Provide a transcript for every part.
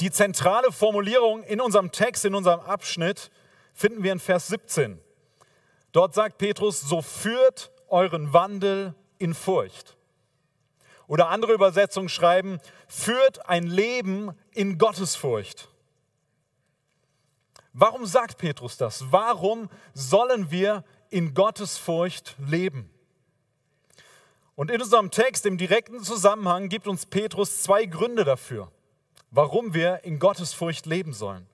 Die zentrale Formulierung in unserem Text, in unserem Abschnitt, finden wir in Vers 17. Dort sagt Petrus, so führt euren Wandel in Furcht. Oder andere Übersetzungen schreiben, führt ein Leben in Gottesfurcht. Warum sagt Petrus das? Warum sollen wir in Gottesfurcht leben? Und in unserem Text im direkten Zusammenhang gibt uns Petrus zwei Gründe dafür, warum wir in Gottesfurcht leben sollen.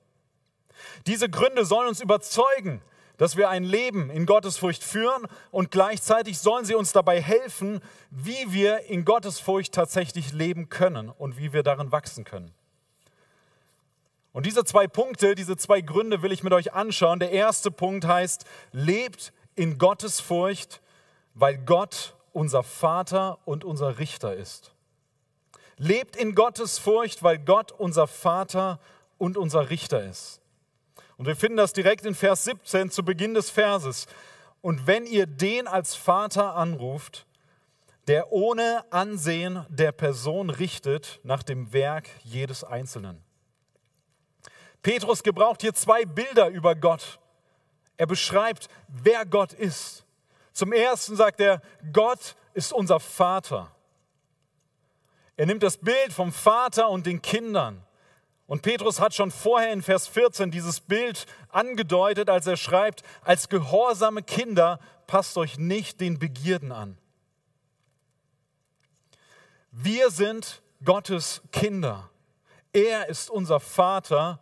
Diese Gründe sollen uns überzeugen, dass wir ein Leben in Gottesfurcht führen und gleichzeitig sollen sie uns dabei helfen, wie wir in Gottesfurcht tatsächlich leben können und wie wir darin wachsen können. Und diese zwei Punkte, diese zwei Gründe will ich mit euch anschauen. Der erste Punkt heißt, lebt in Gottesfurcht, weil Gott unser Vater und unser Richter ist. Lebt in Gottes Furcht, weil Gott unser Vater und unser Richter ist. Und wir finden das direkt in Vers 17 zu Beginn des Verses. Und wenn ihr den als Vater anruft, der ohne Ansehen der Person richtet nach dem Werk jedes Einzelnen. Petrus gebraucht hier zwei Bilder über Gott. Er beschreibt, wer Gott ist. Zum Ersten sagt er, Gott ist unser Vater. Er nimmt das Bild vom Vater und den Kindern. Und Petrus hat schon vorher in Vers 14 dieses Bild angedeutet, als er schreibt, als gehorsame Kinder passt euch nicht den Begierden an. Wir sind Gottes Kinder. Er ist unser Vater.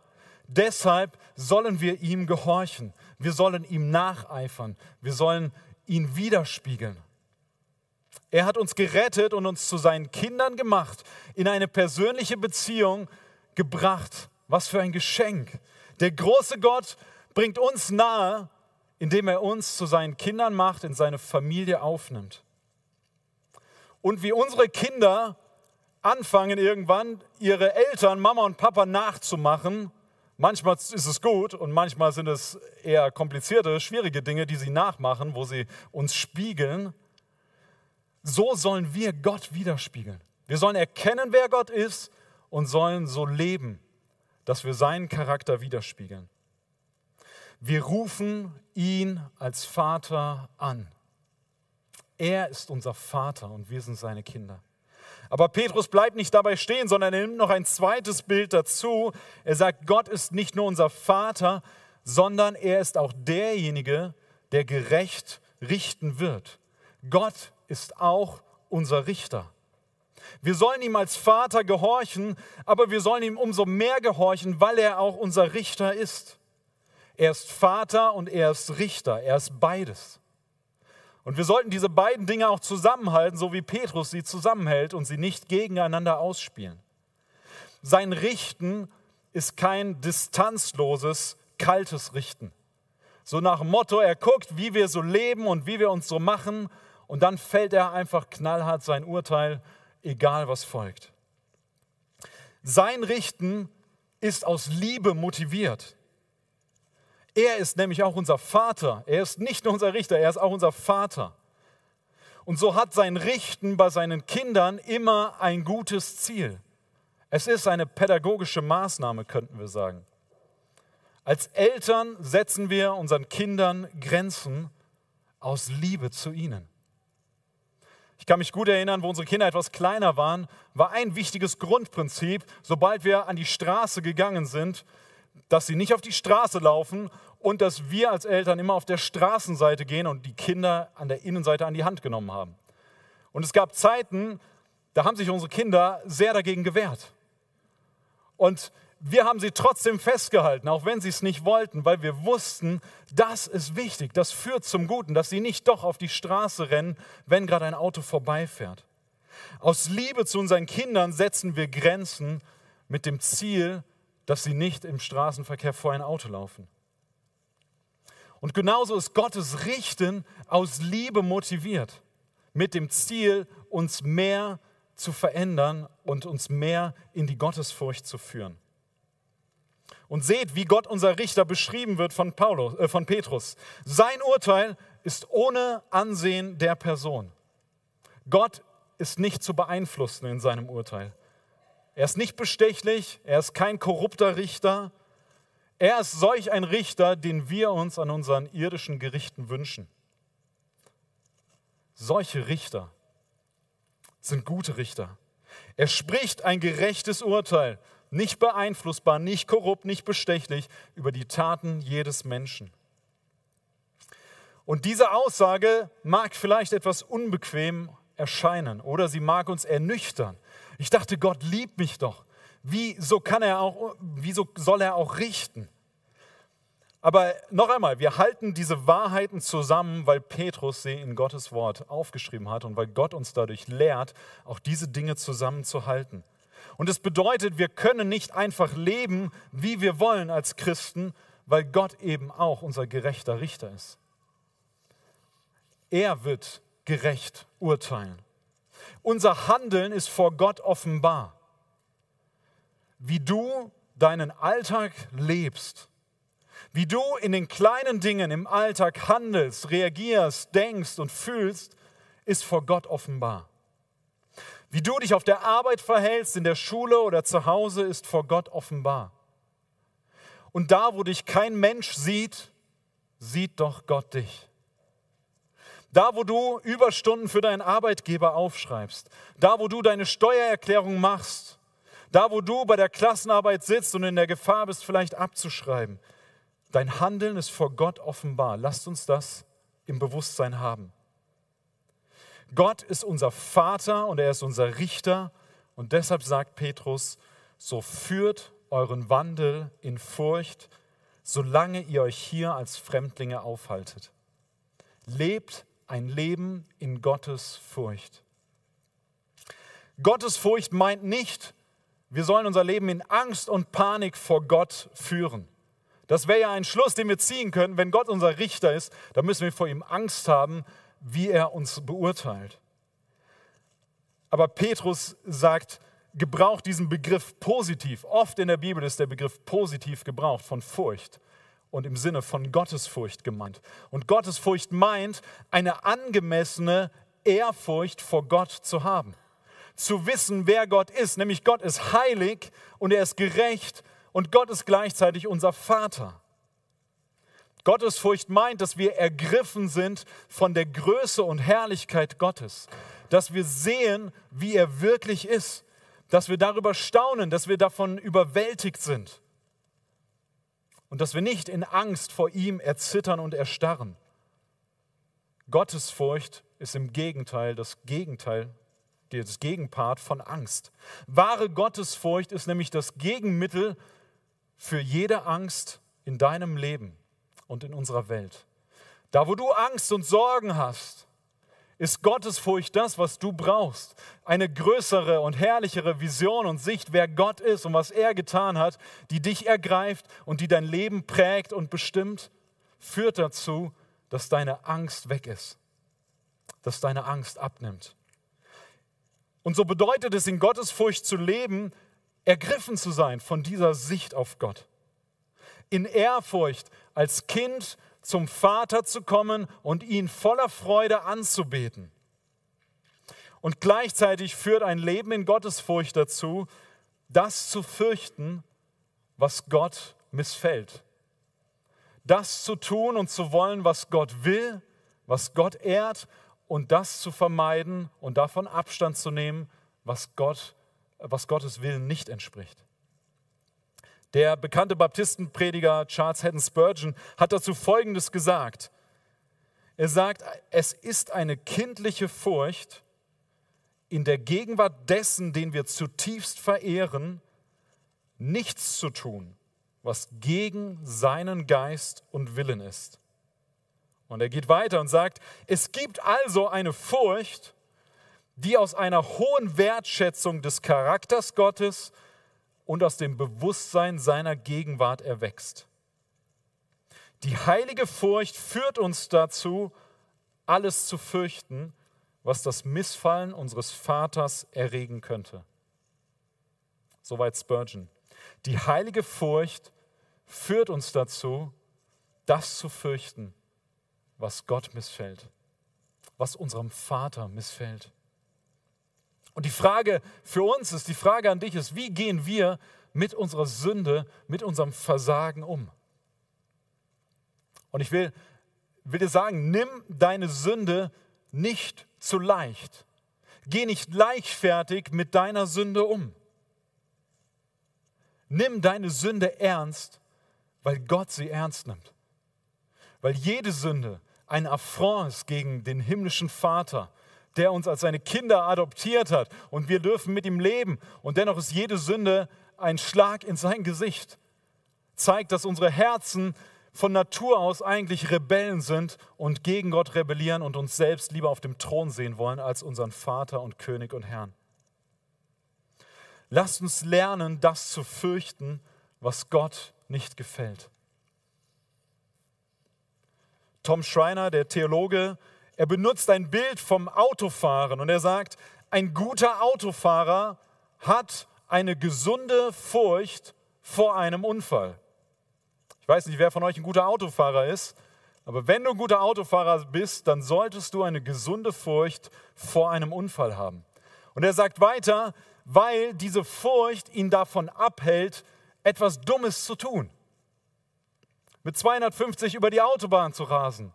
Deshalb sollen wir ihm gehorchen. Wir sollen ihm nacheifern. Wir sollen ihn widerspiegeln. Er hat uns gerettet und uns zu seinen Kindern gemacht, in eine persönliche Beziehung gebracht. Was für ein Geschenk. Der große Gott bringt uns nahe, indem er uns zu seinen Kindern macht, in seine Familie aufnimmt. Und wie unsere Kinder anfangen irgendwann, ihre Eltern, Mama und Papa nachzumachen, Manchmal ist es gut und manchmal sind es eher komplizierte, schwierige Dinge, die sie nachmachen, wo sie uns spiegeln. So sollen wir Gott widerspiegeln. Wir sollen erkennen, wer Gott ist und sollen so leben, dass wir seinen Charakter widerspiegeln. Wir rufen ihn als Vater an. Er ist unser Vater und wir sind seine Kinder. Aber Petrus bleibt nicht dabei stehen, sondern er nimmt noch ein zweites Bild dazu. Er sagt, Gott ist nicht nur unser Vater, sondern er ist auch derjenige, der gerecht richten wird. Gott ist auch unser Richter. Wir sollen ihm als Vater gehorchen, aber wir sollen ihm umso mehr gehorchen, weil er auch unser Richter ist. Er ist Vater und er ist Richter, er ist beides. Und wir sollten diese beiden Dinge auch zusammenhalten, so wie Petrus sie zusammenhält und sie nicht gegeneinander ausspielen. Sein Richten ist kein distanzloses, kaltes Richten. So nach dem Motto, er guckt, wie wir so leben und wie wir uns so machen und dann fällt er einfach knallhart sein Urteil, egal was folgt. Sein Richten ist aus Liebe motiviert. Er ist nämlich auch unser Vater. Er ist nicht nur unser Richter, er ist auch unser Vater. Und so hat sein Richten bei seinen Kindern immer ein gutes Ziel. Es ist eine pädagogische Maßnahme, könnten wir sagen. Als Eltern setzen wir unseren Kindern Grenzen aus Liebe zu ihnen. Ich kann mich gut erinnern, wo unsere Kinder etwas kleiner waren, war ein wichtiges Grundprinzip, sobald wir an die Straße gegangen sind, dass sie nicht auf die Straße laufen und dass wir als Eltern immer auf der Straßenseite gehen und die Kinder an der Innenseite an die Hand genommen haben. Und es gab Zeiten, da haben sich unsere Kinder sehr dagegen gewehrt. Und wir haben sie trotzdem festgehalten, auch wenn sie es nicht wollten, weil wir wussten, das ist wichtig, das führt zum Guten, dass sie nicht doch auf die Straße rennen, wenn gerade ein Auto vorbeifährt. Aus Liebe zu unseren Kindern setzen wir Grenzen mit dem Ziel, dass sie nicht im Straßenverkehr vor ein Auto laufen. Und genauso ist Gottes Richten aus Liebe motiviert, mit dem Ziel, uns mehr zu verändern und uns mehr in die Gottesfurcht zu führen. Und seht, wie Gott unser Richter beschrieben wird von, Paulus, äh, von Petrus. Sein Urteil ist ohne Ansehen der Person. Gott ist nicht zu beeinflussen in seinem Urteil. Er ist nicht bestechlich, er ist kein korrupter Richter. Er ist solch ein Richter, den wir uns an unseren irdischen Gerichten wünschen. Solche Richter sind gute Richter. Er spricht ein gerechtes Urteil, nicht beeinflussbar, nicht korrupt, nicht bestechlich über die Taten jedes Menschen. Und diese Aussage mag vielleicht etwas unbequem erscheinen oder sie mag uns ernüchtern. Ich dachte, Gott liebt mich doch. Wieso kann er auch, wieso soll er auch richten? Aber noch einmal, wir halten diese Wahrheiten zusammen, weil Petrus sie in Gottes Wort aufgeschrieben hat und weil Gott uns dadurch lehrt, auch diese Dinge zusammenzuhalten. Und es bedeutet, wir können nicht einfach leben, wie wir wollen als Christen, weil Gott eben auch unser gerechter Richter ist. Er wird gerecht urteilen. Unser Handeln ist vor Gott offenbar. Wie du deinen Alltag lebst, wie du in den kleinen Dingen im Alltag handelst, reagierst, denkst und fühlst, ist vor Gott offenbar. Wie du dich auf der Arbeit verhältst, in der Schule oder zu Hause, ist vor Gott offenbar. Und da, wo dich kein Mensch sieht, sieht doch Gott dich. Da, wo du Überstunden für deinen Arbeitgeber aufschreibst, da, wo du deine Steuererklärung machst, da, wo du bei der Klassenarbeit sitzt und in der Gefahr bist, vielleicht abzuschreiben, dein Handeln ist vor Gott offenbar. Lasst uns das im Bewusstsein haben. Gott ist unser Vater und er ist unser Richter und deshalb sagt Petrus, so führt euren Wandel in Furcht, solange ihr euch hier als Fremdlinge aufhaltet. Lebt ein Leben in Gottes Furcht. Gottes Furcht meint nicht, wir sollen unser Leben in Angst und Panik vor Gott führen. Das wäre ja ein Schluss, den wir ziehen können. Wenn Gott unser Richter ist, dann müssen wir vor ihm Angst haben, wie er uns beurteilt. Aber Petrus sagt, gebraucht diesen Begriff positiv. Oft in der Bibel ist der Begriff positiv gebraucht von Furcht und im Sinne von Gottesfurcht gemeint. Und Gottesfurcht meint, eine angemessene Ehrfurcht vor Gott zu haben. Zu wissen, wer Gott ist, nämlich Gott ist heilig und er ist gerecht und Gott ist gleichzeitig unser Vater. Gottesfurcht meint, dass wir ergriffen sind von der Größe und Herrlichkeit Gottes, dass wir sehen, wie er wirklich ist, dass wir darüber staunen, dass wir davon überwältigt sind und dass wir nicht in Angst vor ihm erzittern und erstarren. Gottesfurcht ist im Gegenteil das Gegenteil, das Gegenpart von Angst. Wahre Gottesfurcht ist nämlich das Gegenmittel für jede Angst in deinem Leben und in unserer Welt. Da, wo du Angst und Sorgen hast, ist Gottesfurcht das, was du brauchst. Eine größere und herrlichere Vision und Sicht, wer Gott ist und was er getan hat, die dich ergreift und die dein Leben prägt und bestimmt, führt dazu, dass deine Angst weg ist, dass deine Angst abnimmt. Und so bedeutet es, in Gottesfurcht zu leben, ergriffen zu sein von dieser Sicht auf Gott. In Ehrfurcht als Kind zum Vater zu kommen und ihn voller Freude anzubeten. Und gleichzeitig führt ein Leben in Gottesfurcht dazu, das zu fürchten, was Gott missfällt. Das zu tun und zu wollen, was Gott will, was Gott ehrt und das zu vermeiden und davon Abstand zu nehmen, was, Gott, was Gottes Willen nicht entspricht. Der bekannte Baptistenprediger Charles Haddon Spurgeon hat dazu Folgendes gesagt. Er sagt, es ist eine kindliche Furcht, in der Gegenwart dessen, den wir zutiefst verehren, nichts zu tun, was gegen seinen Geist und Willen ist. Und er geht weiter und sagt, es gibt also eine Furcht, die aus einer hohen Wertschätzung des Charakters Gottes und aus dem Bewusstsein seiner Gegenwart erwächst. Die heilige Furcht führt uns dazu, alles zu fürchten, was das Missfallen unseres Vaters erregen könnte. Soweit Spurgeon. Die heilige Furcht führt uns dazu, das zu fürchten, was Gott missfällt, was unserem Vater missfällt. Und die Frage für uns ist, die Frage an dich ist, wie gehen wir mit unserer Sünde, mit unserem Versagen um? Und ich will, will dir sagen, nimm deine Sünde nicht zu leicht. Geh nicht leichtfertig mit deiner Sünde um. Nimm deine Sünde ernst, weil Gott sie ernst nimmt. Weil jede Sünde ein Affront ist gegen den himmlischen Vater, der uns als seine Kinder adoptiert hat und wir dürfen mit ihm leben. Und dennoch ist jede Sünde ein Schlag in sein Gesicht. Zeigt, dass unsere Herzen von Natur aus eigentlich Rebellen sind und gegen Gott rebellieren und uns selbst lieber auf dem Thron sehen wollen als unseren Vater und König und Herrn. Lasst uns lernen, das zu fürchten, was Gott nicht gefällt. Tom Schreiner, der Theologe, er benutzt ein Bild vom Autofahren und er sagt, ein guter Autofahrer hat eine gesunde Furcht vor einem Unfall weiß nicht, wer von euch ein guter Autofahrer ist, aber wenn du ein guter Autofahrer bist, dann solltest du eine gesunde Furcht vor einem Unfall haben. Und er sagt weiter, weil diese Furcht ihn davon abhält, etwas Dummes zu tun. Mit 250 über die Autobahn zu rasen,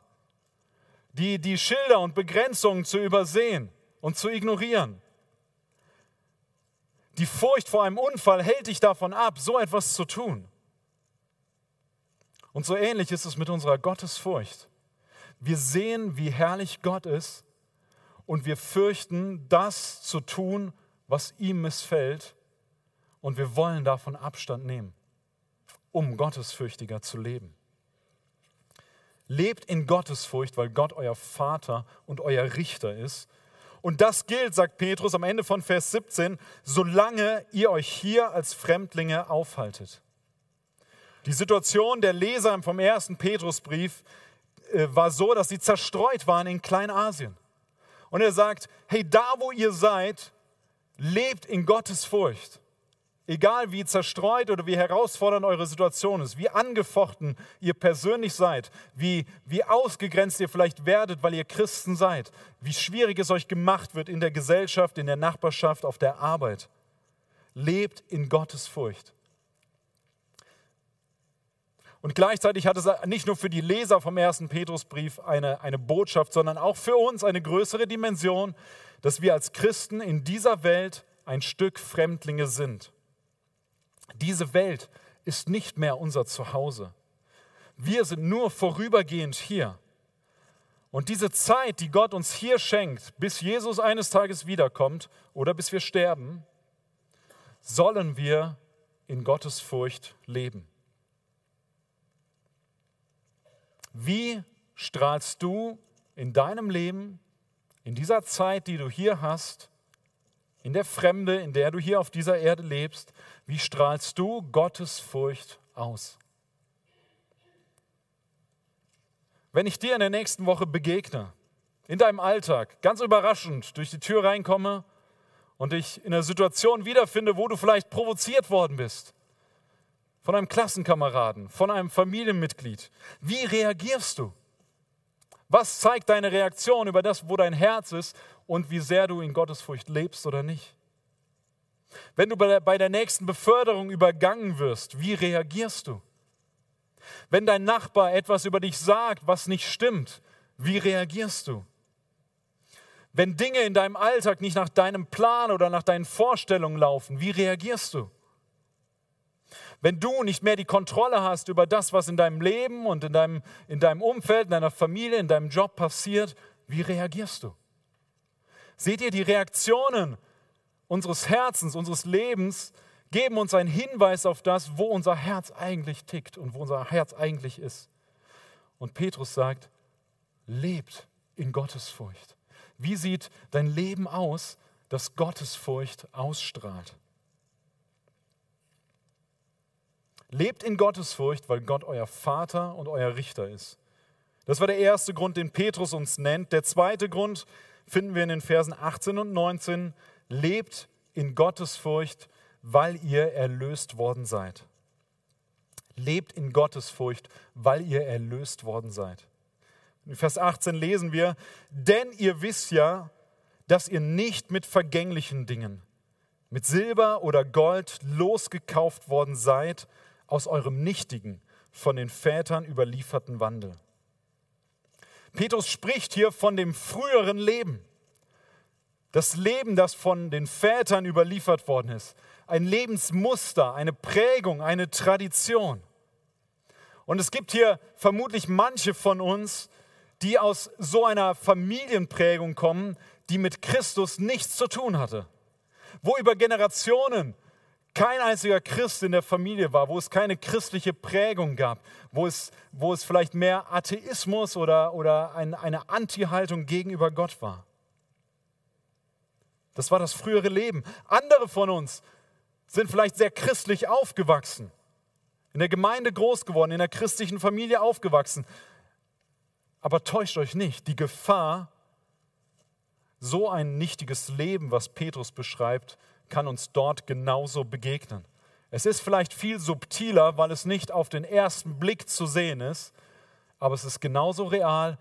die, die Schilder und Begrenzungen zu übersehen und zu ignorieren. Die Furcht vor einem Unfall hält dich davon ab, so etwas zu tun. Und so ähnlich ist es mit unserer Gottesfurcht. Wir sehen, wie herrlich Gott ist und wir fürchten, das zu tun, was ihm missfällt und wir wollen davon Abstand nehmen, um gottesfürchtiger zu leben. Lebt in Gottesfurcht, weil Gott euer Vater und euer Richter ist. Und das gilt, sagt Petrus am Ende von Vers 17, solange ihr euch hier als Fremdlinge aufhaltet. Die Situation der Leser vom ersten Petrusbrief äh, war so, dass sie zerstreut waren in Kleinasien. Und er sagt, hey, da wo ihr seid, lebt in Gottes Furcht. Egal wie zerstreut oder wie herausfordernd eure Situation ist, wie angefochten ihr persönlich seid, wie, wie ausgegrenzt ihr vielleicht werdet, weil ihr Christen seid, wie schwierig es euch gemacht wird in der Gesellschaft, in der Nachbarschaft, auf der Arbeit. Lebt in Gottes Furcht. Und gleichzeitig hat es nicht nur für die Leser vom ersten Petrusbrief eine, eine Botschaft, sondern auch für uns eine größere Dimension, dass wir als Christen in dieser Welt ein Stück Fremdlinge sind. Diese Welt ist nicht mehr unser Zuhause. Wir sind nur vorübergehend hier. Und diese Zeit, die Gott uns hier schenkt, bis Jesus eines Tages wiederkommt oder bis wir sterben, sollen wir in Gottes Furcht leben. Wie strahlst du in deinem Leben, in dieser Zeit, die du hier hast, in der Fremde, in der du hier auf dieser Erde lebst, wie strahlst du Gottes Furcht aus? Wenn ich dir in der nächsten Woche begegne, in deinem Alltag, ganz überraschend durch die Tür reinkomme und dich in einer Situation wiederfinde, wo du vielleicht provoziert worden bist, von einem Klassenkameraden, von einem Familienmitglied. Wie reagierst du? Was zeigt deine Reaktion über das, wo dein Herz ist und wie sehr du in Gottesfurcht lebst oder nicht? Wenn du bei der nächsten Beförderung übergangen wirst, wie reagierst du? Wenn dein Nachbar etwas über dich sagt, was nicht stimmt, wie reagierst du? Wenn Dinge in deinem Alltag nicht nach deinem Plan oder nach deinen Vorstellungen laufen, wie reagierst du? Wenn du nicht mehr die Kontrolle hast über das, was in deinem Leben und in deinem, in deinem Umfeld, in deiner Familie, in deinem Job passiert, wie reagierst du? Seht ihr, die Reaktionen unseres Herzens, unseres Lebens geben uns einen Hinweis auf das, wo unser Herz eigentlich tickt und wo unser Herz eigentlich ist. Und Petrus sagt, lebt in Gottesfurcht. Wie sieht dein Leben aus, das Gottesfurcht ausstrahlt? Lebt in Gottesfurcht, weil Gott euer Vater und euer Richter ist. Das war der erste Grund, den Petrus uns nennt. Der zweite Grund finden wir in den Versen 18 und 19. Lebt in Gottesfurcht, weil ihr erlöst worden seid. Lebt in Gottesfurcht, weil ihr erlöst worden seid. In Vers 18 lesen wir, denn ihr wisst ja, dass ihr nicht mit vergänglichen Dingen, mit Silber oder Gold losgekauft worden seid aus eurem nichtigen, von den Vätern überlieferten Wandel. Petrus spricht hier von dem früheren Leben. Das Leben, das von den Vätern überliefert worden ist. Ein Lebensmuster, eine Prägung, eine Tradition. Und es gibt hier vermutlich manche von uns, die aus so einer Familienprägung kommen, die mit Christus nichts zu tun hatte. Wo über Generationen kein einziger Christ in der Familie war, wo es keine christliche Prägung gab, wo es, wo es vielleicht mehr Atheismus oder, oder ein, eine Anti-Haltung gegenüber Gott war. Das war das frühere Leben. Andere von uns sind vielleicht sehr christlich aufgewachsen, in der Gemeinde groß geworden, in der christlichen Familie aufgewachsen. Aber täuscht euch nicht, die Gefahr, so ein nichtiges Leben, was Petrus beschreibt, kann uns dort genauso begegnen. Es ist vielleicht viel subtiler, weil es nicht auf den ersten Blick zu sehen ist, aber es ist genauso real,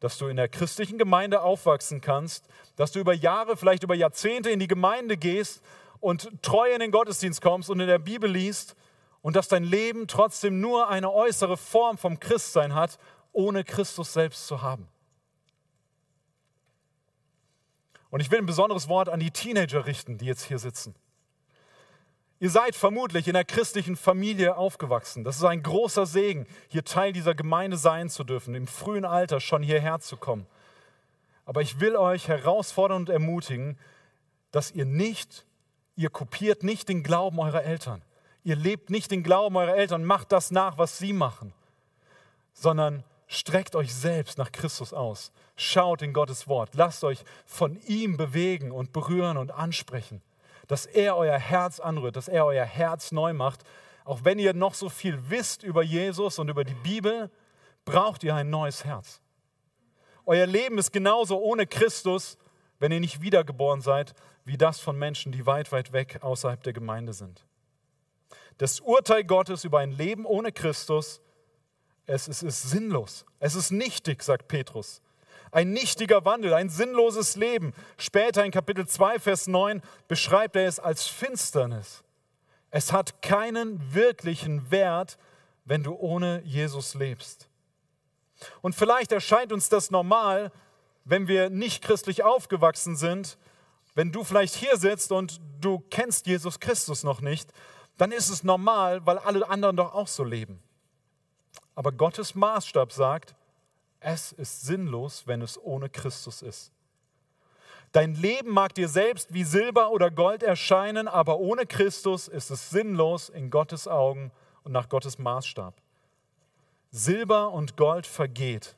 dass du in der christlichen Gemeinde aufwachsen kannst, dass du über Jahre, vielleicht über Jahrzehnte in die Gemeinde gehst und treu in den Gottesdienst kommst und in der Bibel liest und dass dein Leben trotzdem nur eine äußere Form vom Christsein hat, ohne Christus selbst zu haben. Und ich will ein besonderes Wort an die Teenager richten, die jetzt hier sitzen. Ihr seid vermutlich in einer christlichen Familie aufgewachsen. Das ist ein großer Segen, hier Teil dieser Gemeinde sein zu dürfen, im frühen Alter schon hierher zu kommen. Aber ich will euch herausfordern und ermutigen, dass ihr nicht, ihr kopiert nicht den Glauben eurer Eltern. Ihr lebt nicht den Glauben eurer Eltern, macht das nach, was sie machen, sondern Streckt euch selbst nach Christus aus. Schaut in Gottes Wort. Lasst euch von ihm bewegen und berühren und ansprechen. Dass er euer Herz anrührt, dass er euer Herz neu macht. Auch wenn ihr noch so viel wisst über Jesus und über die Bibel, braucht ihr ein neues Herz. Euer Leben ist genauso ohne Christus, wenn ihr nicht wiedergeboren seid, wie das von Menschen, die weit, weit weg außerhalb der Gemeinde sind. Das Urteil Gottes über ein Leben ohne Christus es, es ist sinnlos. Es ist nichtig, sagt Petrus. Ein nichtiger Wandel, ein sinnloses Leben. Später in Kapitel 2, Vers 9 beschreibt er es als Finsternis. Es hat keinen wirklichen Wert, wenn du ohne Jesus lebst. Und vielleicht erscheint uns das normal, wenn wir nicht christlich aufgewachsen sind, wenn du vielleicht hier sitzt und du kennst Jesus Christus noch nicht, dann ist es normal, weil alle anderen doch auch so leben. Aber Gottes Maßstab sagt, es ist sinnlos, wenn es ohne Christus ist. Dein Leben mag dir selbst wie Silber oder Gold erscheinen, aber ohne Christus ist es sinnlos in Gottes Augen und nach Gottes Maßstab. Silber und Gold vergeht.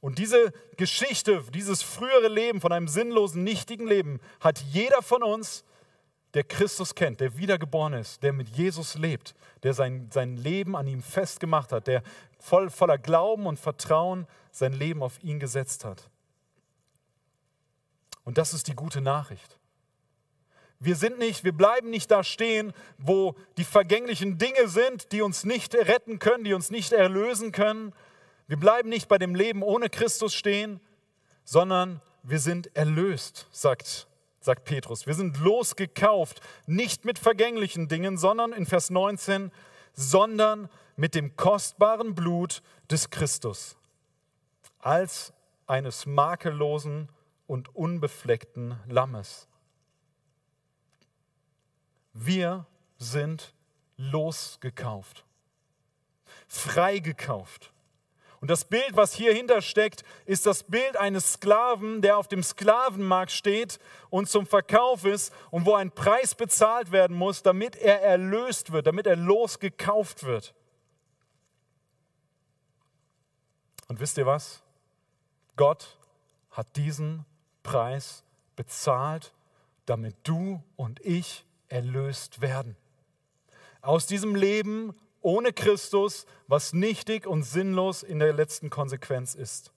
Und diese Geschichte, dieses frühere Leben von einem sinnlosen, nichtigen Leben hat jeder von uns der Christus kennt, der wiedergeboren ist, der mit Jesus lebt, der sein, sein Leben an ihm festgemacht hat, der voll, voller Glauben und Vertrauen sein Leben auf ihn gesetzt hat. Und das ist die gute Nachricht. Wir sind nicht, wir bleiben nicht da stehen, wo die vergänglichen Dinge sind, die uns nicht retten können, die uns nicht erlösen können. Wir bleiben nicht bei dem Leben ohne Christus stehen, sondern wir sind erlöst, sagt sagt Petrus. Wir sind losgekauft, nicht mit vergänglichen Dingen, sondern in Vers 19, sondern mit dem kostbaren Blut des Christus, als eines makellosen und unbefleckten Lammes. Wir sind losgekauft, freigekauft. Und das Bild, was hier hintersteckt, ist das Bild eines Sklaven, der auf dem Sklavenmarkt steht und zum Verkauf ist und wo ein Preis bezahlt werden muss, damit er erlöst wird, damit er losgekauft wird. Und wisst ihr was? Gott hat diesen Preis bezahlt, damit du und ich erlöst werden. Aus diesem Leben ohne Christus, was nichtig und sinnlos in der letzten Konsequenz ist.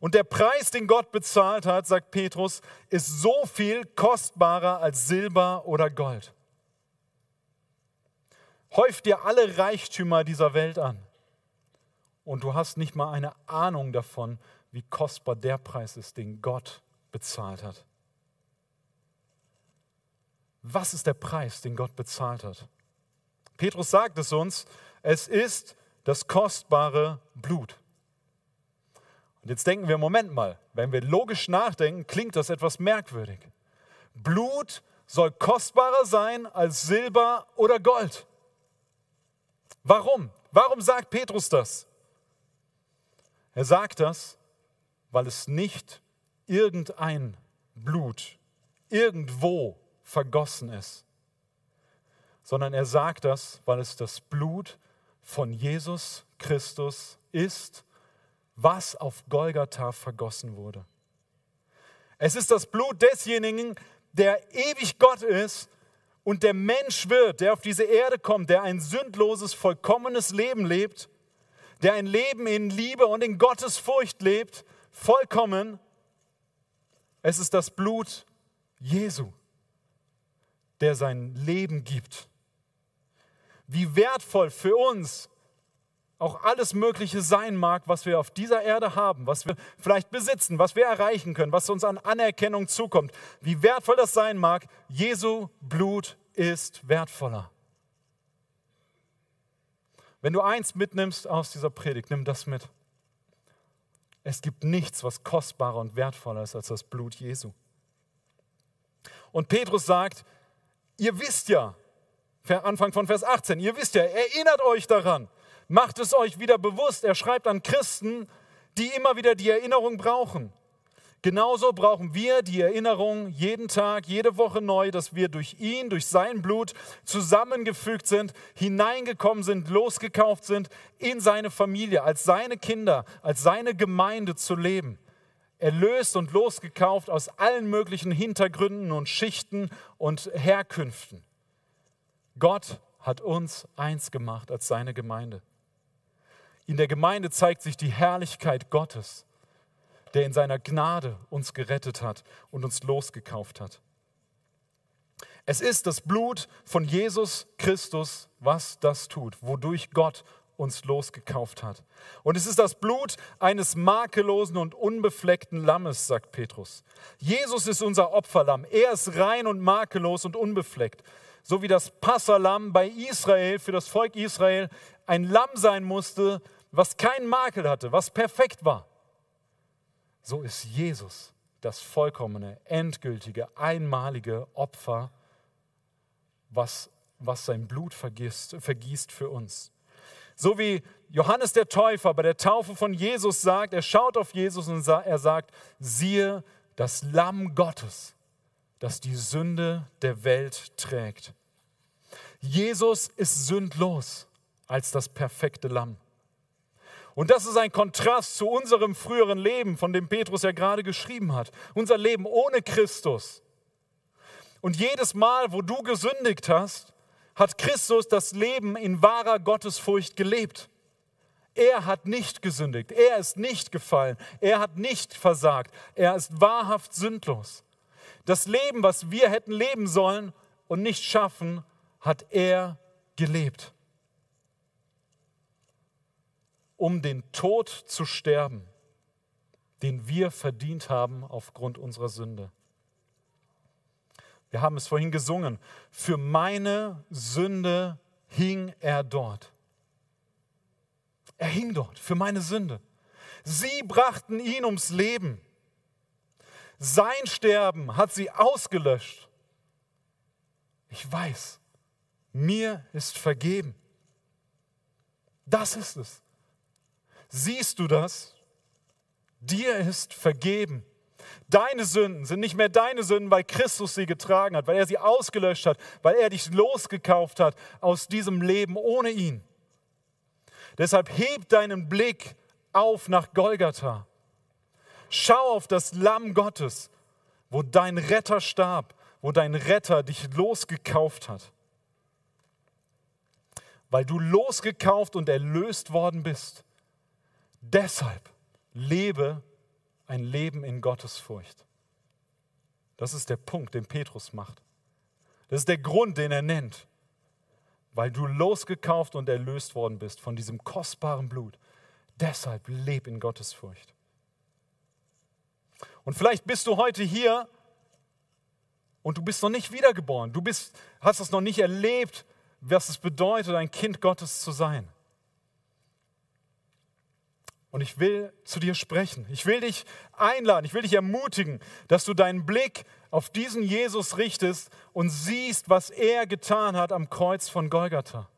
Und der Preis, den Gott bezahlt hat, sagt Petrus, ist so viel kostbarer als Silber oder Gold. Häuft dir alle Reichtümer dieser Welt an und du hast nicht mal eine Ahnung davon, wie kostbar der Preis ist, den Gott bezahlt hat. Was ist der Preis, den Gott bezahlt hat? Petrus sagt es uns, es ist das kostbare Blut. Und jetzt denken wir, Moment mal, wenn wir logisch nachdenken, klingt das etwas merkwürdig. Blut soll kostbarer sein als Silber oder Gold. Warum? Warum sagt Petrus das? Er sagt das, weil es nicht irgendein Blut irgendwo vergossen ist, sondern er sagt das, weil es das Blut von Jesus Christus ist, was auf Golgatha vergossen wurde. Es ist das Blut desjenigen, der ewig Gott ist und der Mensch wird, der auf diese Erde kommt, der ein sündloses, vollkommenes Leben lebt, der ein Leben in Liebe und in Gottesfurcht lebt, vollkommen. Es ist das Blut Jesu, der sein Leben gibt. Wie wertvoll für uns auch alles Mögliche sein mag, was wir auf dieser Erde haben, was wir vielleicht besitzen, was wir erreichen können, was uns an Anerkennung zukommt, wie wertvoll das sein mag, Jesu Blut ist wertvoller. Wenn du eins mitnimmst aus dieser Predigt, nimm das mit. Es gibt nichts, was kostbarer und wertvoller ist als das Blut Jesu. Und Petrus sagt, ihr wisst ja, Anfang von Vers 18, ihr wisst ja, erinnert euch daran, Macht es euch wieder bewusst. Er schreibt an Christen, die immer wieder die Erinnerung brauchen. Genauso brauchen wir die Erinnerung jeden Tag, jede Woche neu, dass wir durch ihn, durch sein Blut zusammengefügt sind, hineingekommen sind, losgekauft sind in seine Familie, als seine Kinder, als seine Gemeinde zu leben. Erlöst und losgekauft aus allen möglichen Hintergründen und Schichten und Herkünften. Gott hat uns eins gemacht als seine Gemeinde. In der Gemeinde zeigt sich die Herrlichkeit Gottes, der in seiner Gnade uns gerettet hat und uns losgekauft hat. Es ist das Blut von Jesus Christus, was das tut, wodurch Gott uns losgekauft hat. Und es ist das Blut eines makellosen und unbefleckten Lammes, sagt Petrus. Jesus ist unser Opferlamm. Er ist rein und makellos und unbefleckt. So wie das Passalam bei Israel, für das Volk Israel, ein Lamm sein musste, was keinen Makel hatte, was perfekt war. So ist Jesus das vollkommene, endgültige, einmalige Opfer, was, was sein Blut vergießt, vergießt für uns. So wie Johannes der Täufer bei der Taufe von Jesus sagt, er schaut auf Jesus und er sagt, siehe das Lamm Gottes, das die Sünde der Welt trägt. Jesus ist sündlos als das perfekte Lamm. Und das ist ein Kontrast zu unserem früheren Leben, von dem Petrus ja gerade geschrieben hat. Unser Leben ohne Christus. Und jedes Mal, wo du gesündigt hast, hat Christus das Leben in wahrer Gottesfurcht gelebt. Er hat nicht gesündigt, er ist nicht gefallen, er hat nicht versagt, er ist wahrhaft sündlos. Das Leben, was wir hätten leben sollen und nicht schaffen, hat er gelebt um den Tod zu sterben, den wir verdient haben aufgrund unserer Sünde. Wir haben es vorhin gesungen. Für meine Sünde hing er dort. Er hing dort für meine Sünde. Sie brachten ihn ums Leben. Sein Sterben hat sie ausgelöscht. Ich weiß, mir ist vergeben. Das ist es. Siehst du das? Dir ist vergeben. Deine Sünden sind nicht mehr deine Sünden, weil Christus sie getragen hat, weil er sie ausgelöscht hat, weil er dich losgekauft hat aus diesem Leben ohne ihn. Deshalb heb deinen Blick auf nach Golgatha. Schau auf das Lamm Gottes, wo dein Retter starb, wo dein Retter dich losgekauft hat. Weil du losgekauft und erlöst worden bist, Deshalb lebe ein Leben in Gottesfurcht. Das ist der Punkt, den Petrus macht. Das ist der Grund, den er nennt. Weil du losgekauft und erlöst worden bist von diesem kostbaren Blut. Deshalb leb in Gottesfurcht. Und vielleicht bist du heute hier und du bist noch nicht wiedergeboren. Du bist, hast es noch nicht erlebt, was es bedeutet, ein Kind Gottes zu sein. Und ich will zu dir sprechen. Ich will dich einladen, ich will dich ermutigen, dass du deinen Blick auf diesen Jesus richtest und siehst, was er getan hat am Kreuz von Golgatha.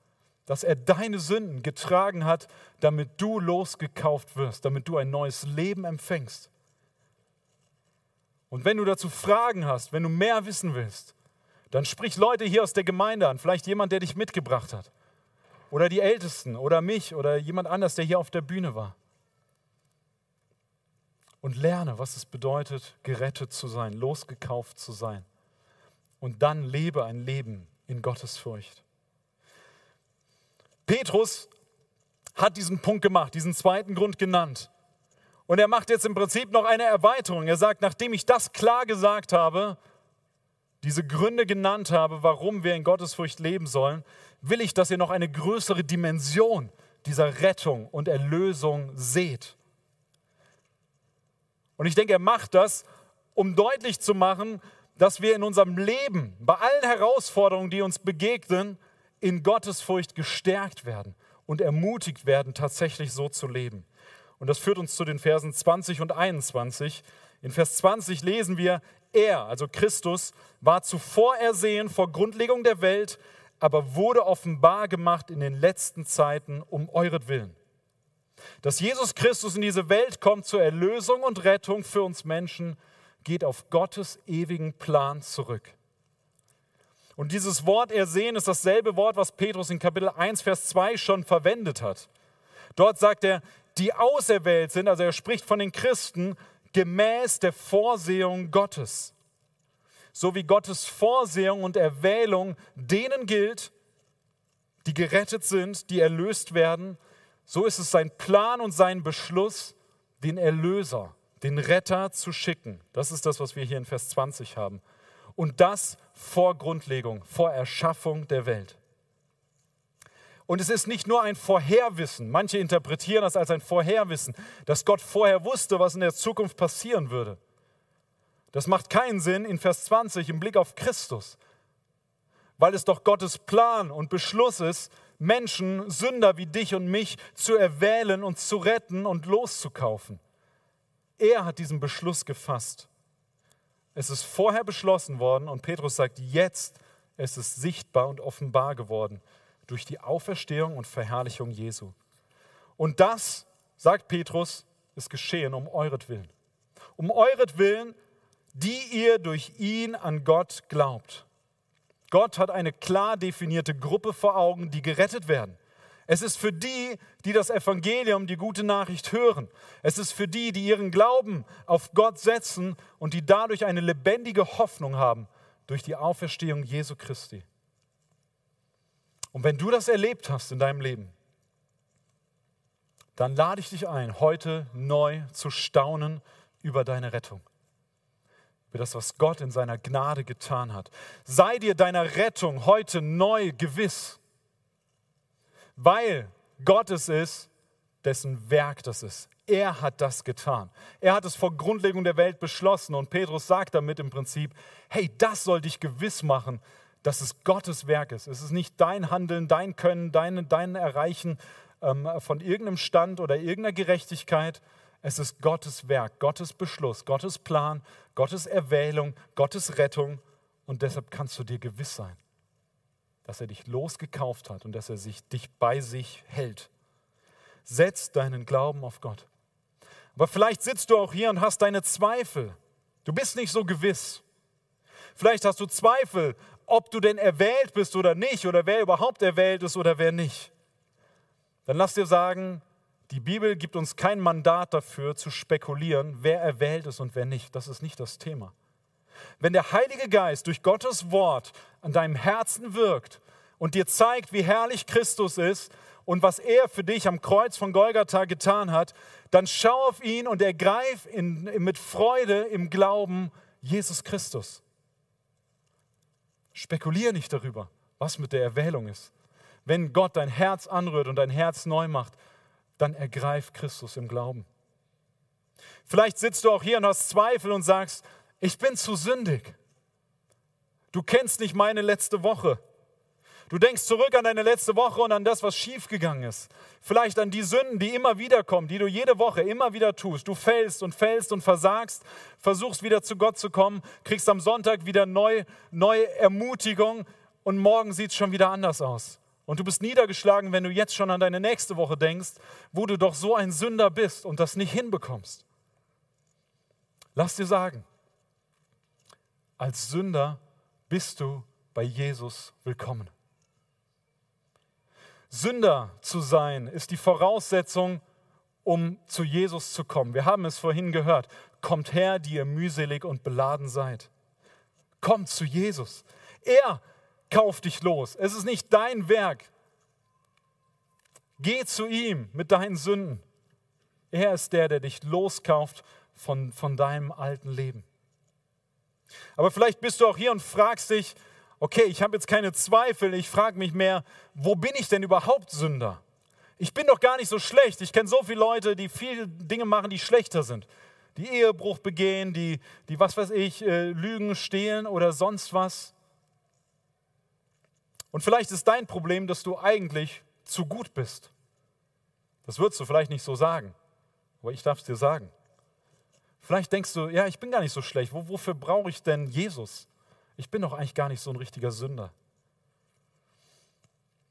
Dass er deine Sünden getragen hat, damit du losgekauft wirst, damit du ein neues Leben empfängst. Und wenn du dazu Fragen hast, wenn du mehr wissen willst, dann sprich Leute hier aus der Gemeinde an, vielleicht jemand, der dich mitgebracht hat. Oder die Ältesten oder mich oder jemand anders, der hier auf der Bühne war und lerne, was es bedeutet, gerettet zu sein, losgekauft zu sein. Und dann lebe ein Leben in Gottes Furcht. Petrus hat diesen Punkt gemacht, diesen zweiten Grund genannt. Und er macht jetzt im Prinzip noch eine Erweiterung. Er sagt, nachdem ich das klar gesagt habe, diese Gründe genannt habe, warum wir in Gottesfurcht leben sollen, will ich, dass ihr noch eine größere Dimension dieser Rettung und Erlösung seht. Und ich denke, er macht das, um deutlich zu machen, dass wir in unserem Leben, bei allen Herausforderungen, die uns begegnen, in Gottesfurcht gestärkt werden und ermutigt werden, tatsächlich so zu leben. Und das führt uns zu den Versen 20 und 21. In Vers 20 lesen wir, er, also Christus, war zuvor ersehen vor Grundlegung der Welt, aber wurde offenbar gemacht in den letzten Zeiten um euretwillen dass Jesus Christus in diese Welt kommt zur Erlösung und Rettung für uns Menschen, geht auf Gottes ewigen Plan zurück. Und dieses Wort ersehen ist dasselbe Wort, was Petrus in Kapitel 1, Vers 2 schon verwendet hat. Dort sagt er, die auserwählt sind, also er spricht von den Christen, gemäß der Vorsehung Gottes. So wie Gottes Vorsehung und Erwählung denen gilt, die gerettet sind, die erlöst werden so ist es sein Plan und sein Beschluss, den Erlöser, den Retter zu schicken. Das ist das, was wir hier in Vers 20 haben. Und das vor Grundlegung, vor Erschaffung der Welt. Und es ist nicht nur ein Vorherwissen. Manche interpretieren das als ein Vorherwissen, dass Gott vorher wusste, was in der Zukunft passieren würde. Das macht keinen Sinn in Vers 20 im Blick auf Christus, weil es doch Gottes Plan und Beschluss ist, Menschen, Sünder wie dich und mich, zu erwählen und zu retten und loszukaufen. Er hat diesen Beschluss gefasst. Es ist vorher beschlossen worden und Petrus sagt, jetzt ist es sichtbar und offenbar geworden durch die Auferstehung und Verherrlichung Jesu. Und das, sagt Petrus, ist geschehen um euretwillen. Um euretwillen, die ihr durch ihn an Gott glaubt. Gott hat eine klar definierte Gruppe vor Augen, die gerettet werden. Es ist für die, die das Evangelium, die gute Nachricht hören. Es ist für die, die ihren Glauben auf Gott setzen und die dadurch eine lebendige Hoffnung haben durch die Auferstehung Jesu Christi. Und wenn du das erlebt hast in deinem Leben, dann lade ich dich ein, heute neu zu staunen über deine Rettung über das, was Gott in seiner Gnade getan hat. Sei dir deiner Rettung heute neu gewiss, weil Gott es ist, dessen Werk das ist. Er hat das getan. Er hat es vor Grundlegung der Welt beschlossen und Petrus sagt damit im Prinzip, hey, das soll dich gewiss machen, dass es Gottes Werk ist. Es ist nicht dein Handeln, dein Können, dein, dein Erreichen ähm, von irgendeinem Stand oder irgendeiner Gerechtigkeit, es ist Gottes Werk, Gottes Beschluss, Gottes Plan, Gottes Erwählung, Gottes Rettung. Und deshalb kannst du dir gewiss sein, dass er dich losgekauft hat und dass er sich, dich bei sich hält. Setz deinen Glauben auf Gott. Aber vielleicht sitzt du auch hier und hast deine Zweifel. Du bist nicht so gewiss. Vielleicht hast du Zweifel, ob du denn erwählt bist oder nicht, oder wer überhaupt erwählt ist oder wer nicht. Dann lass dir sagen, die Bibel gibt uns kein Mandat dafür zu spekulieren, wer erwählt ist und wer nicht. Das ist nicht das Thema. Wenn der Heilige Geist durch Gottes Wort an deinem Herzen wirkt und dir zeigt, wie herrlich Christus ist und was er für dich am Kreuz von Golgatha getan hat, dann schau auf ihn und ergreif in, mit Freude im Glauben Jesus Christus. Spekulier nicht darüber, was mit der Erwählung ist. Wenn Gott dein Herz anrührt und dein Herz neu macht, dann ergreif Christus im Glauben. Vielleicht sitzt du auch hier und hast Zweifel und sagst, ich bin zu sündig. Du kennst nicht meine letzte Woche. Du denkst zurück an deine letzte Woche und an das, was schiefgegangen ist. Vielleicht an die Sünden, die immer wieder kommen, die du jede Woche immer wieder tust. Du fällst und fällst und versagst, versuchst wieder zu Gott zu kommen, kriegst am Sonntag wieder neu, neue Ermutigung und morgen sieht es schon wieder anders aus. Und du bist niedergeschlagen, wenn du jetzt schon an deine nächste Woche denkst, wo du doch so ein Sünder bist und das nicht hinbekommst. Lass dir sagen, als Sünder bist du bei Jesus willkommen. Sünder zu sein ist die Voraussetzung, um zu Jesus zu kommen. Wir haben es vorhin gehört. Kommt her, die ihr mühselig und beladen seid. Kommt zu Jesus. Er kauft dich los. Es ist nicht dein Werk. Geh zu ihm mit deinen Sünden. Er ist der, der dich loskauft von, von deinem alten Leben. Aber vielleicht bist du auch hier und fragst dich, okay, ich habe jetzt keine Zweifel, ich frage mich mehr, wo bin ich denn überhaupt Sünder? Ich bin doch gar nicht so schlecht. Ich kenne so viele Leute, die viele Dinge machen, die schlechter sind. Die Ehebruch begehen, die, die was weiß ich, äh, lügen, stehlen oder sonst was. Und vielleicht ist dein Problem, dass du eigentlich zu gut bist. Das würdest du vielleicht nicht so sagen, aber ich darf es dir sagen. Vielleicht denkst du, ja, ich bin gar nicht so schlecht. Wofür brauche ich denn Jesus? Ich bin doch eigentlich gar nicht so ein richtiger Sünder.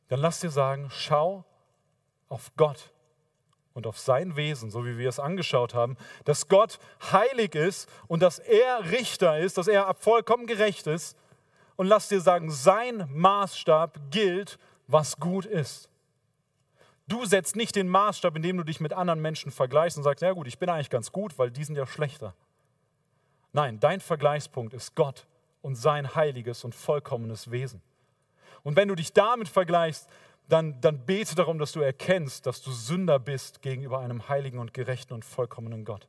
Dann lass dir sagen, schau auf Gott und auf sein Wesen, so wie wir es angeschaut haben, dass Gott heilig ist und dass er Richter ist, dass er vollkommen gerecht ist. Und lass dir sagen, sein Maßstab gilt, was gut ist. Du setzt nicht den Maßstab, indem du dich mit anderen Menschen vergleichst und sagst, ja gut, ich bin eigentlich ganz gut, weil die sind ja schlechter. Nein, dein Vergleichspunkt ist Gott und sein heiliges und vollkommenes Wesen. Und wenn du dich damit vergleichst, dann, dann bete darum, dass du erkennst, dass du Sünder bist gegenüber einem heiligen und gerechten und vollkommenen Gott.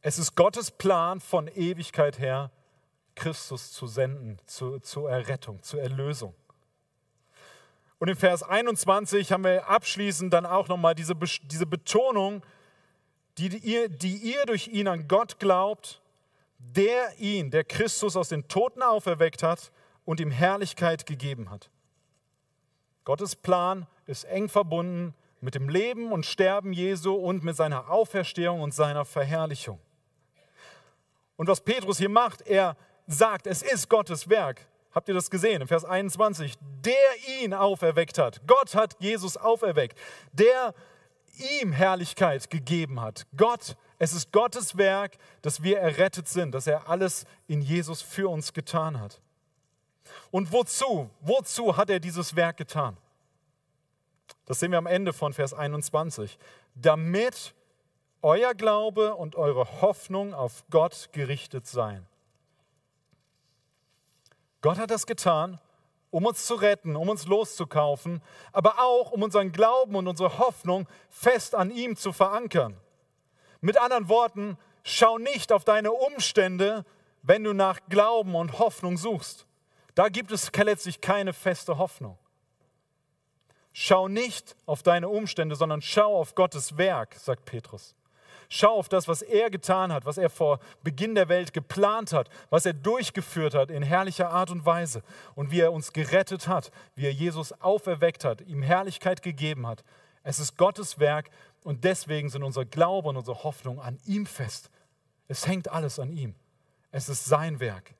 Es ist Gottes Plan von Ewigkeit her, Christus zu senden zu, zur Errettung, zur Erlösung. Und im Vers 21 haben wir abschließend dann auch nochmal diese, diese Betonung, die ihr, die ihr durch ihn an Gott glaubt der ihn, der Christus aus den Toten auferweckt hat und ihm Herrlichkeit gegeben hat. Gottes Plan ist eng verbunden mit dem Leben und Sterben Jesu und mit seiner Auferstehung und seiner Verherrlichung. Und was Petrus hier macht, er sagt, es ist Gottes Werk. Habt ihr das gesehen im Vers 21? Der ihn auferweckt hat. Gott hat Jesus auferweckt. Der ihm Herrlichkeit gegeben hat. Gott es ist Gottes Werk, dass wir errettet sind, dass er alles in Jesus für uns getan hat. Und wozu? Wozu hat er dieses Werk getan? Das sehen wir am Ende von Vers 21. Damit euer Glaube und eure Hoffnung auf Gott gerichtet seien. Gott hat das getan, um uns zu retten, um uns loszukaufen, aber auch um unseren Glauben und unsere Hoffnung fest an ihm zu verankern. Mit anderen Worten, schau nicht auf deine Umstände, wenn du nach Glauben und Hoffnung suchst. Da gibt es letztlich keine feste Hoffnung. Schau nicht auf deine Umstände, sondern schau auf Gottes Werk, sagt Petrus. Schau auf das, was er getan hat, was er vor Beginn der Welt geplant hat, was er durchgeführt hat in herrlicher Art und Weise und wie er uns gerettet hat, wie er Jesus auferweckt hat, ihm Herrlichkeit gegeben hat. Es ist Gottes Werk und deswegen sind unser Glaube und unsere Hoffnung an ihm fest. Es hängt alles an ihm. Es ist sein Werk.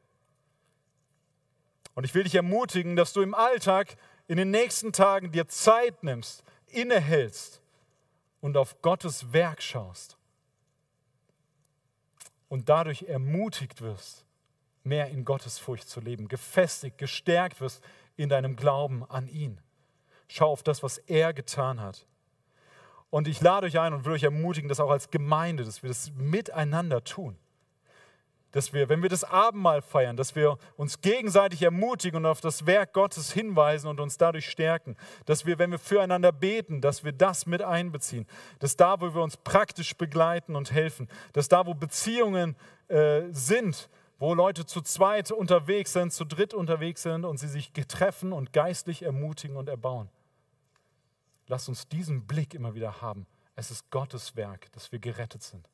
Und ich will dich ermutigen, dass du im Alltag in den nächsten Tagen dir Zeit nimmst, innehältst und auf Gottes Werk schaust. Und dadurch ermutigt wirst, mehr in Gottes Furcht zu leben, gefestigt, gestärkt wirst in deinem Glauben an ihn. Schau auf das, was er getan hat. Und ich lade euch ein und will euch ermutigen, das auch als Gemeinde, dass wir das miteinander tun. Dass wir, wenn wir das Abendmahl feiern, dass wir uns gegenseitig ermutigen und auf das Werk Gottes hinweisen und uns dadurch stärken. Dass wir, wenn wir füreinander beten, dass wir das mit einbeziehen. Dass da, wo wir uns praktisch begleiten und helfen, dass da, wo Beziehungen äh, sind, wo Leute zu zweit unterwegs sind, zu dritt unterwegs sind und sie sich treffen und geistlich ermutigen und erbauen. Lasst uns diesen Blick immer wieder haben. Es ist Gottes Werk, dass wir gerettet sind.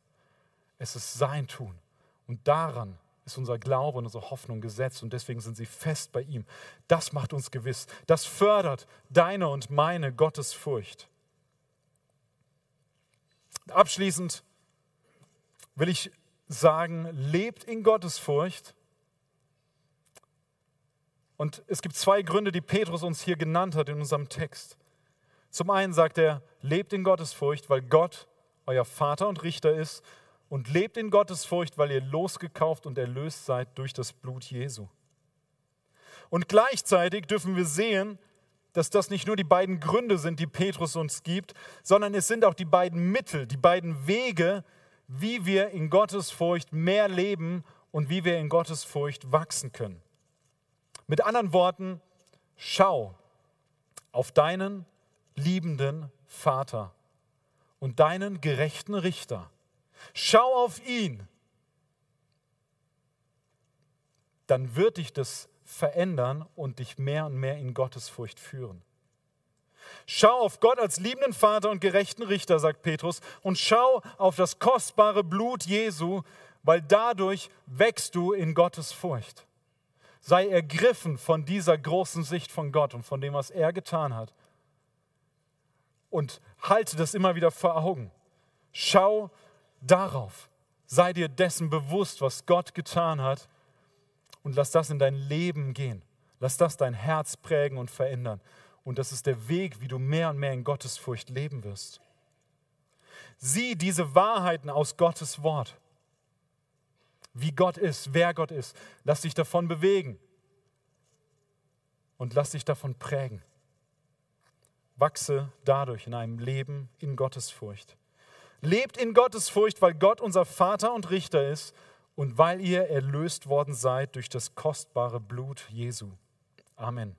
Es ist sein Tun. Und daran ist unser Glaube und unsere Hoffnung gesetzt und deswegen sind sie fest bei ihm. Das macht uns gewiss. Das fördert deine und meine Gottesfurcht. Abschließend will ich sagen, lebt in Gottesfurcht. Und es gibt zwei Gründe, die Petrus uns hier genannt hat in unserem Text. Zum einen sagt er, lebt in Gottesfurcht, weil Gott euer Vater und Richter ist und lebt in Gottesfurcht, weil ihr losgekauft und erlöst seid durch das Blut Jesu. Und gleichzeitig dürfen wir sehen, dass das nicht nur die beiden Gründe sind, die Petrus uns gibt, sondern es sind auch die beiden Mittel, die beiden Wege, wie wir in Gottesfurcht mehr leben und wie wir in Gottesfurcht wachsen können. Mit anderen Worten, schau auf deinen liebenden Vater und deinen gerechten Richter. Schau auf ihn. Dann wird dich das verändern und dich mehr und mehr in Gottesfurcht führen. Schau auf Gott als liebenden Vater und gerechten Richter, sagt Petrus, und schau auf das kostbare Blut Jesu, weil dadurch wächst du in Gottes Furcht. Sei ergriffen von dieser großen Sicht von Gott und von dem, was er getan hat. Und halte das immer wieder vor Augen. Schau darauf. Sei dir dessen bewusst, was Gott getan hat und lass das in dein Leben gehen. Lass das dein Herz prägen und verändern. Und das ist der Weg, wie du mehr und mehr in Gottes Furcht leben wirst. Sieh diese Wahrheiten aus Gottes Wort. Wie Gott ist, wer Gott ist. Lass dich davon bewegen. Und lass dich davon prägen. Wachse dadurch in einem Leben in Gottes Furcht. Lebt in Gottes Furcht, weil Gott unser Vater und Richter ist und weil ihr erlöst worden seid durch das kostbare Blut Jesu. Amen.